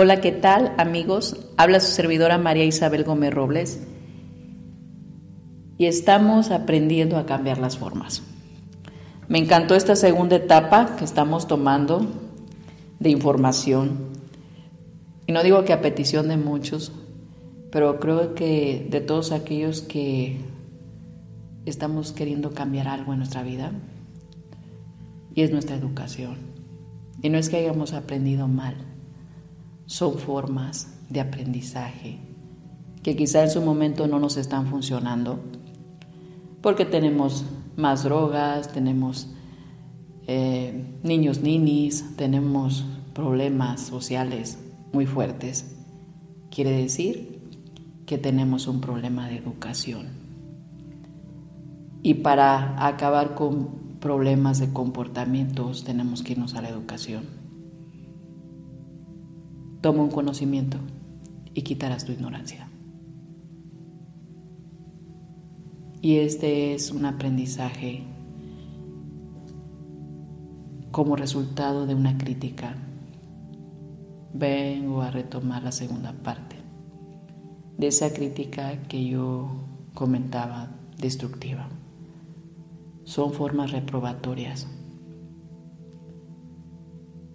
Hola, ¿qué tal amigos? Habla su servidora María Isabel Gómez Robles y estamos aprendiendo a cambiar las formas. Me encantó esta segunda etapa que estamos tomando de información. Y no digo que a petición de muchos, pero creo que de todos aquellos que estamos queriendo cambiar algo en nuestra vida, y es nuestra educación. Y no es que hayamos aprendido mal, son formas de aprendizaje que quizá en su momento no nos están funcionando porque tenemos más drogas, tenemos eh, niños ninis, tenemos problemas sociales muy fuertes. Quiere decir que tenemos un problema de educación. Y para acabar con problemas de comportamientos tenemos que irnos a la educación. Toma un conocimiento y quitarás tu ignorancia. Y este es un aprendizaje como resultado de una crítica. Vengo a retomar la segunda parte de esa crítica que yo comentaba destructiva. Son formas reprobatorias.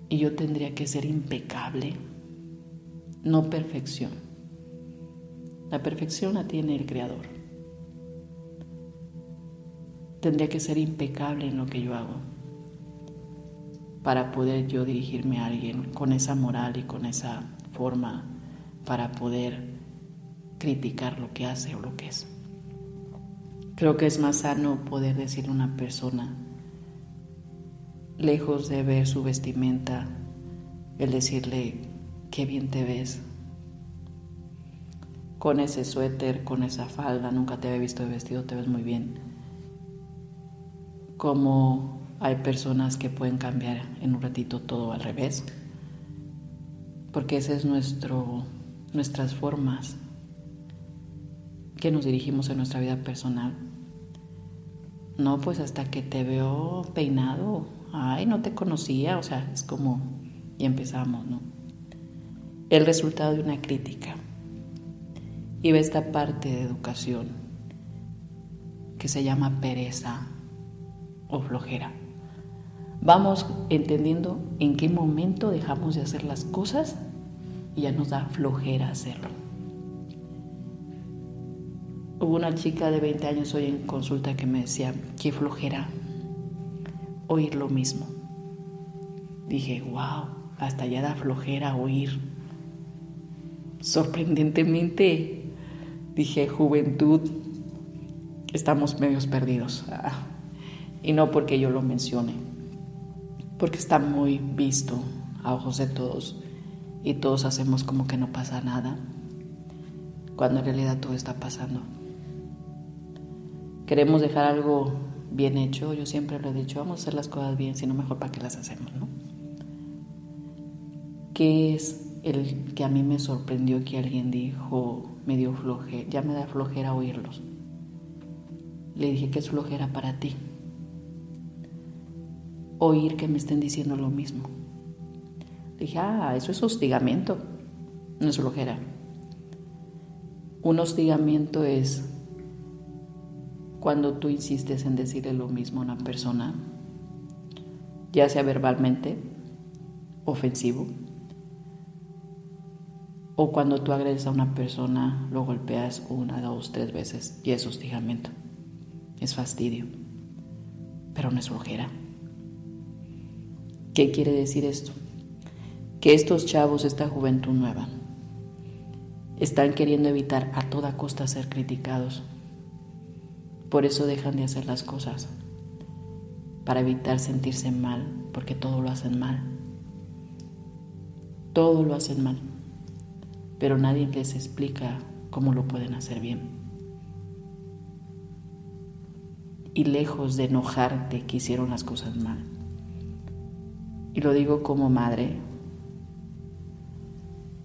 Y yo tendría que ser impecable no perfección. La perfección la tiene el Creador. Tendría que ser impecable en lo que yo hago para poder yo dirigirme a alguien con esa moral y con esa forma para poder criticar lo que hace o lo que es. Creo que es más sano poder decirle a una persona, lejos de ver su vestimenta, el decirle qué bien te ves. Con ese suéter, con esa falda, nunca te había visto de vestido, te ves muy bien. Como hay personas que pueden cambiar en un ratito todo al revés. Porque ese es nuestro, nuestras formas que nos dirigimos en nuestra vida personal. No, pues hasta que te veo peinado, ay, no te conocía, o sea, es como, y empezamos, ¿no? El resultado de una crítica. Y ve esta parte de educación que se llama pereza o flojera. Vamos entendiendo en qué momento dejamos de hacer las cosas y ya nos da flojera hacerlo. Hubo una chica de 20 años hoy en consulta que me decía, qué flojera oír lo mismo. Dije, wow, hasta ya da flojera oír sorprendentemente dije, juventud, estamos medios perdidos. Ah, y no porque yo lo mencione, porque está muy visto a ojos de todos y todos hacemos como que no pasa nada, cuando en realidad todo está pasando. Queremos dejar algo bien hecho, yo siempre lo he dicho, vamos a hacer las cosas bien, sino mejor para qué las hacemos, ¿no? ¿Qué es el que a mí me sorprendió que alguien dijo, me dio flojera, ya me da flojera oírlos. Le dije que es flojera para ti. Oír que me estén diciendo lo mismo. Le dije, ah, eso es hostigamiento, no es flojera. Un hostigamiento es cuando tú insistes en decirle lo mismo a una persona, ya sea verbalmente, ofensivo, o cuando tú agredes a una persona, lo golpeas una, dos, tres veces y es hostigamiento. Es fastidio. Pero no es flojera. ¿Qué quiere decir esto? Que estos chavos, esta juventud nueva, están queriendo evitar a toda costa ser criticados. por eso dejan de hacer las cosas, para evitar sentirse mal, porque todo lo hacen mal. Todo lo hacen mal, pero nadie les explica cómo lo pueden hacer bien. Y lejos de enojarte que hicieron las cosas mal. Y lo digo como madre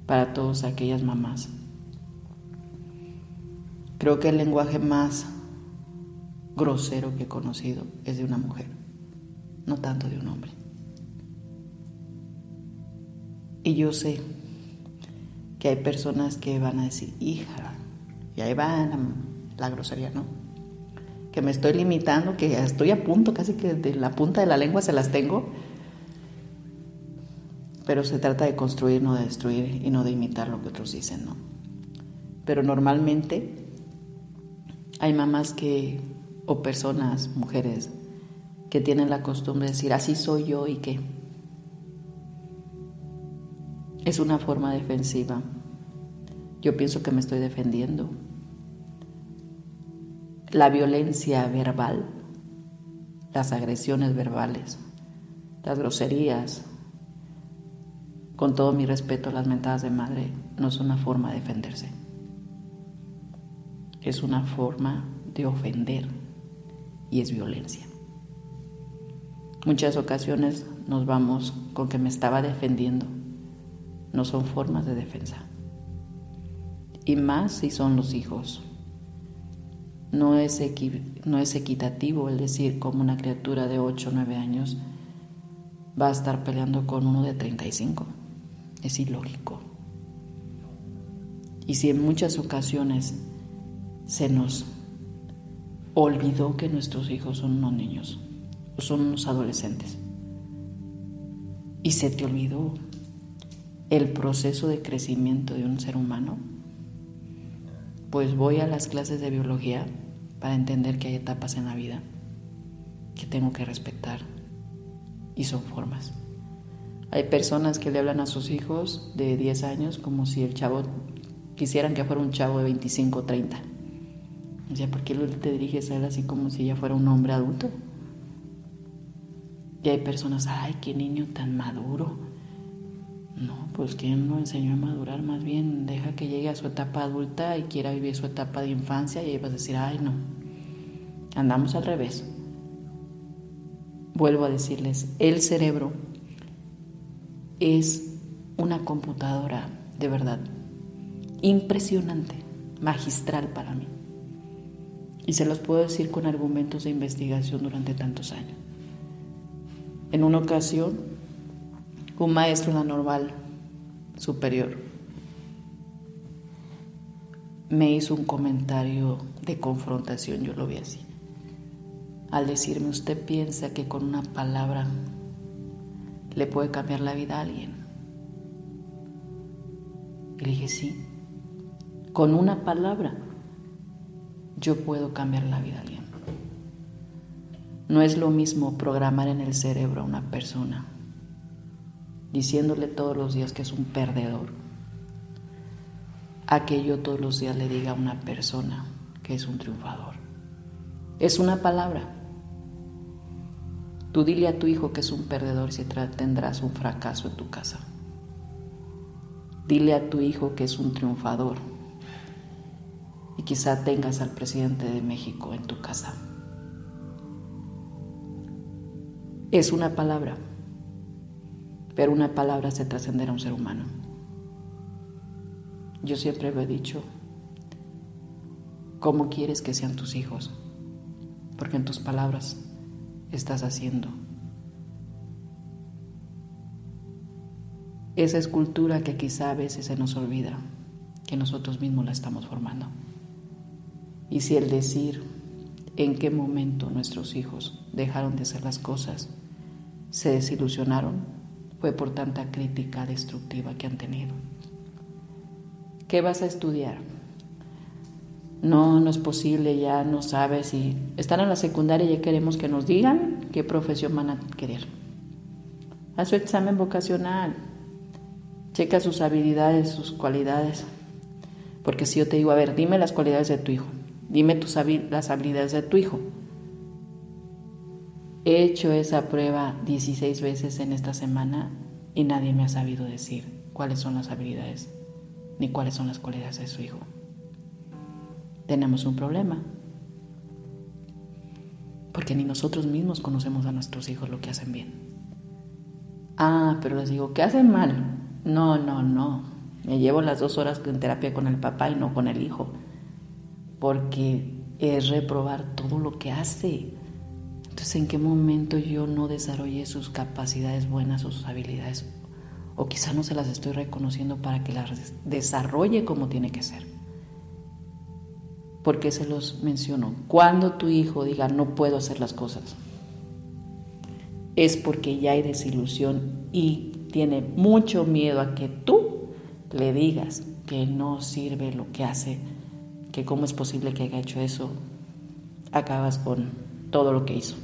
para todas aquellas mamás. Creo que el lenguaje más grosero que he conocido es de una mujer, no tanto de un hombre. Y yo sé que hay personas que van a decir, hija, y ahí va la, grosería, ¿no? Que me estoy limitando, que estoy a punto, casi que de la punta de la lengua se las tengo pero se trata de construir, no de destruir y no de imitar lo que otros dicen, ¿no? Pero normalmente hay mamás que, o personas, mujeres, que tienen la costumbre de decir, así soy yo y qué. Es una forma defensiva. Yo pienso que me estoy defendiendo. La violencia verbal, las agresiones verbales, las groserías, con todo mi respeto, las mentadas de madre no es una forma de defenderse. Es una forma de ofender y es violencia. Muchas ocasiones nos vamos con que me estaba defendiendo. No son formas de defensa. Y más si son los hijos. No es, no es equitativo el decir como una criatura de 8 o 9 años va a estar peleando con uno de 35. Es ilógico. Y si en muchas ocasiones se nos olvidó que nuestros hijos son unos niños, son unos adolescentes, y se te olvidó el proceso de crecimiento de un ser humano, pues voy a las clases de biología para entender que hay etapas en la vida que tengo que respetar y son formas. Hay personas que le hablan a sus hijos de 10 años como si el chavo quisieran que fuera un chavo de 25 o 30. O sea, ¿por qué te diriges a él así como si ya fuera un hombre adulto? Y hay personas, ay, qué niño tan maduro. No, pues ¿quién lo enseñó a madurar? Más bien deja que llegue a su etapa adulta y quiera vivir su etapa de infancia y ahí vas a decir, ay, no. Andamos al revés. Vuelvo a decirles, el cerebro es una computadora de verdad impresionante, magistral para mí. Y se los puedo decir con argumentos de investigación durante tantos años. En una ocasión, un maestro en la normal superior me hizo un comentario de confrontación, yo lo vi así. Al decirme, usted piensa que con una palabra le puede cambiar la vida a alguien. Y le dije, sí, con una palabra yo puedo cambiar la vida a alguien. No es lo mismo programar en el cerebro a una persona diciéndole todos los días que es un perdedor, a que yo todos los días le diga a una persona que es un triunfador. Es una palabra. Tú dile a tu hijo que es un perdedor si tendrás un fracaso en tu casa. Dile a tu hijo que es un triunfador y quizá tengas al presidente de México en tu casa. Es una palabra, pero una palabra se trascenderá a un ser humano. Yo siempre lo he dicho, ¿cómo quieres que sean tus hijos? Porque en tus palabras estás haciendo. Esa escultura que quizá a veces se nos olvida, que nosotros mismos la estamos formando. Y si el decir en qué momento nuestros hijos dejaron de hacer las cosas, se desilusionaron, fue por tanta crítica destructiva que han tenido. ¿Qué vas a estudiar? no, no es posible, ya no sabes si están en la secundaria ya queremos que nos digan qué profesión van a querer. Haz su examen vocacional, checa sus habilidades, sus cualidades, porque si yo te digo, a ver, dime las cualidades de tu hijo, Dime tus las habilidades de tu hijo. He hecho esa prueba 16 veces en esta semana y nadie me ha sabido decir cuáles son las habilidades ni cuáles son las cualidades de su hijo. Tenemos un problema. Porque ni nosotros mismos conocemos a nuestros hijos lo que hacen bien. Ah, pero les digo, ¿qué hacen mal? No, no, no. Me llevo las dos horas en terapia con el papá y no con el hijo. Porque es reprobar todo lo que hace. Entonces, ¿en qué momento yo no desarrollé sus capacidades buenas o sus habilidades? O quizá no se las estoy reconociendo para que las desarrolle como tiene que ser. ¿Por qué se los menciono? Cuando tu hijo diga no puedo hacer las cosas, es porque ya hay desilusión y tiene mucho miedo a que tú le digas que no sirve lo que hace, que cómo es posible que haya hecho eso, acabas con todo lo que hizo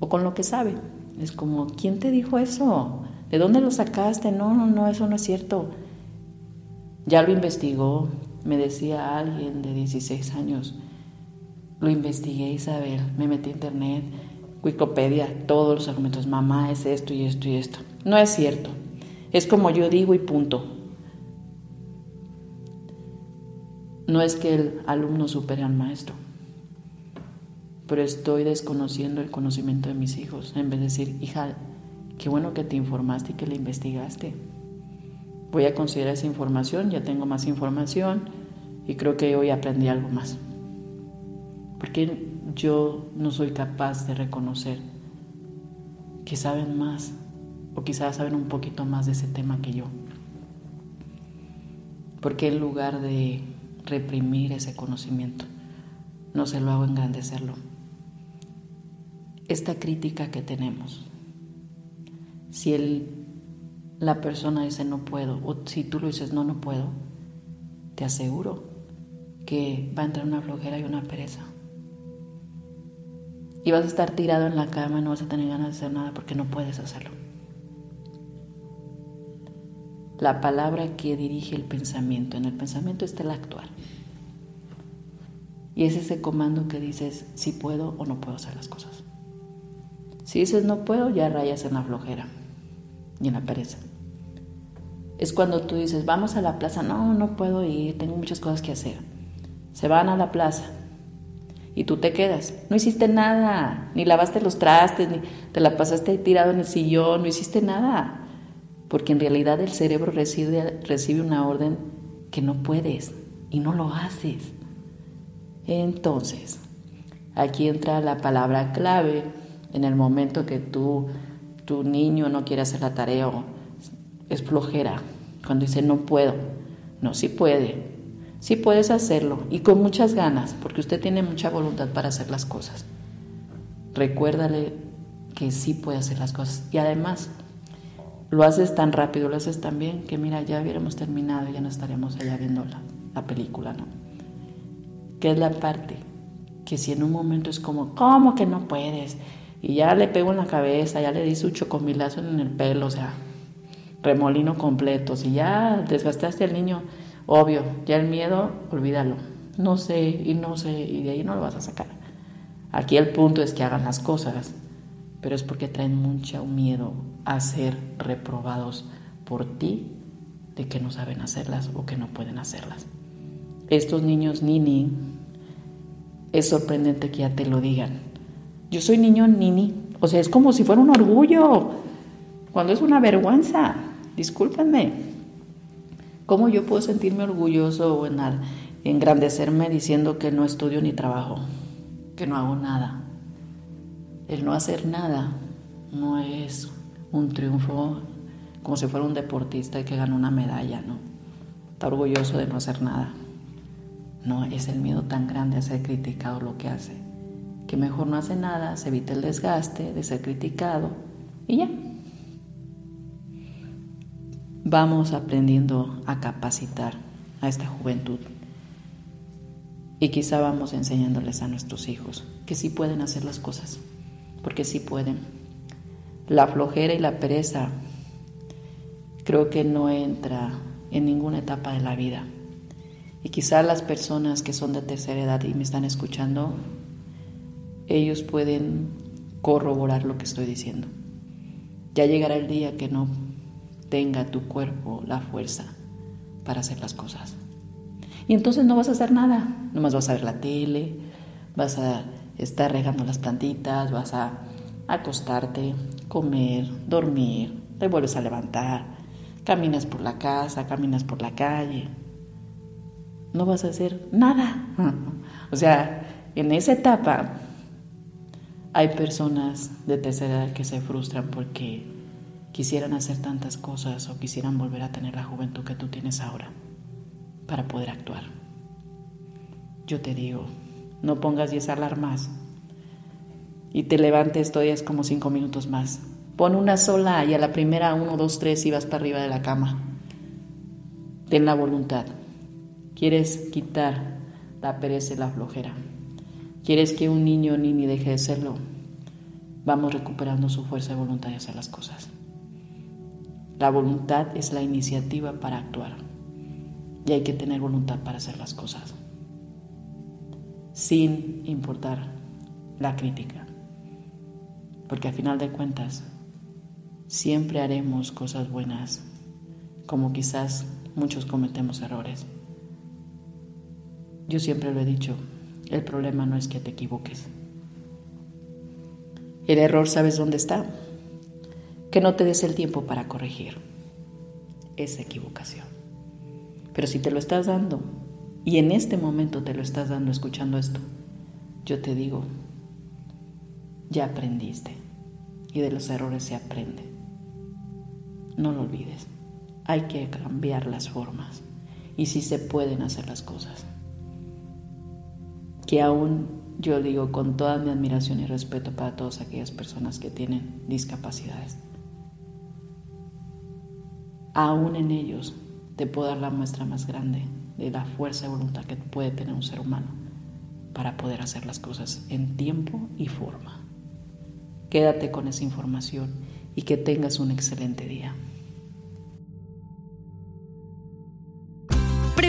o con lo que sabe. Es como, ¿quién te dijo eso? ¿De dónde lo sacaste? No, no, no, eso no es cierto. Ya lo investigó, me decía alguien de 16 años. Lo investigué, Isabel, me metí a internet, Wikipedia, todos los argumentos. Mamá es esto y esto y esto. No es cierto. Es como yo digo y punto. No es que el alumno supere al maestro pero estoy desconociendo el conocimiento de mis hijos, en vez de decir, hija, qué bueno que te informaste y que le investigaste. Voy a considerar esa información, ya tengo más información y creo que hoy aprendí algo más. Porque yo no soy capaz de reconocer que saben más o quizás saben un poquito más de ese tema que yo. Porque en lugar de reprimir ese conocimiento, no se lo hago engrandecerlo esta crítica que tenemos. Si el, la persona dice no puedo, o si tú lo dices no, no puedo, te aseguro que va a entrar una flojera y una pereza. Y vas a estar tirado en la cama, no vas a tener ganas de hacer nada porque no puedes hacerlo. La palabra que dirige el pensamiento, en el pensamiento está el actuar. Y es ese comando que dices si puedo o no puedo hacer las cosas. Si dices no puedo, ya rayas en la flojera y en la pereza. Es cuando tú dices, vamos a la plaza, no, no puedo ir, tengo muchas cosas que hacer. Se van a la plaza y tú te quedas. No hiciste nada, ni lavaste los trastes, ni te la pasaste tirado en el sillón, no hiciste nada. Porque en realidad el cerebro recibe, recibe una orden que no puedes y no lo haces. Entonces, aquí entra la palabra clave en el momento que tú, tu niño no quiere hacer la tarea o es flojera, cuando dice no puedo, no, sí puede, sí puedes hacerlo y con muchas ganas, porque usted tiene mucha voluntad para hacer las cosas. Recuérdale que sí puede hacer las cosas y además lo haces tan rápido, lo haces tan bien que mira, ya hubiéramos terminado ya no estaríamos allá viendo la, la película, ¿no? Que es la parte que si en un momento es como, ¿cómo que no puedes? Y ya le pego en la cabeza, ya le di su chocomilazo en el pelo, o sea, remolino completo. Si ya desgastaste al niño, obvio, ya el miedo, olvídalo. No sé y no sé, y de ahí no lo vas a sacar. Aquí el punto es que hagan las cosas, pero es porque traen mucho miedo a ser reprobados por ti de que no saben hacerlas o que no pueden hacerlas. Estos niños nini, es sorprendente que ya te lo digan. Yo soy niño nini. O sea, es como si fuera un orgullo. Cuando es una vergüenza. Discúlpenme. ¿Cómo yo puedo sentirme orgulloso o engrandecerme diciendo que no estudio ni trabajo? Que no hago nada. El no hacer nada no es un triunfo como si fuera un deportista que gana una medalla, ¿no? Está orgulloso de no hacer nada. No, es el miedo tan grande a ser criticado lo que hace que mejor no hace nada, se evita el desgaste de ser criticado y ya. Vamos aprendiendo a capacitar a esta juventud y quizá vamos enseñándoles a nuestros hijos que sí pueden hacer las cosas, porque sí pueden. La flojera y la pereza creo que no entra en ninguna etapa de la vida. Y quizá las personas que son de tercera edad y me están escuchando, ellos pueden corroborar lo que estoy diciendo. Ya llegará el día que no tenga tu cuerpo la fuerza para hacer las cosas. Y entonces no vas a hacer nada, nomás vas a ver la tele, vas a estar regando las plantitas, vas a acostarte, comer, dormir, te vuelves a levantar, caminas por la casa, caminas por la calle. No vas a hacer nada. o sea, en esa etapa hay personas de tercera edad que se frustran porque quisieran hacer tantas cosas o quisieran volver a tener la juventud que tú tienes ahora para poder actuar. Yo te digo, no pongas 10 alarmas y te levantes todavía como 5 minutos más. Pon una sola y a la primera, 1, 2, 3 y vas para arriba de la cama. Ten la voluntad. Quieres quitar la pereza y la flojera. Quieres que un niño ni deje de serlo. Vamos recuperando su fuerza de voluntad de hacer las cosas. La voluntad es la iniciativa para actuar y hay que tener voluntad para hacer las cosas, sin importar la crítica, porque al final de cuentas siempre haremos cosas buenas, como quizás muchos cometemos errores. Yo siempre lo he dicho, el problema no es que te equivoques. El error sabes dónde está, que no te des el tiempo para corregir esa equivocación. Pero si te lo estás dando, y en este momento te lo estás dando escuchando esto, yo te digo, ya aprendiste. Y de los errores se aprende. No lo olvides. Hay que cambiar las formas. Y si se pueden hacer las cosas. Que aún yo digo con toda mi admiración y respeto para todas aquellas personas que tienen discapacidades. Aún en ellos te puedo dar la muestra más grande de la fuerza de voluntad que puede tener un ser humano para poder hacer las cosas en tiempo y forma. Quédate con esa información y que tengas un excelente día.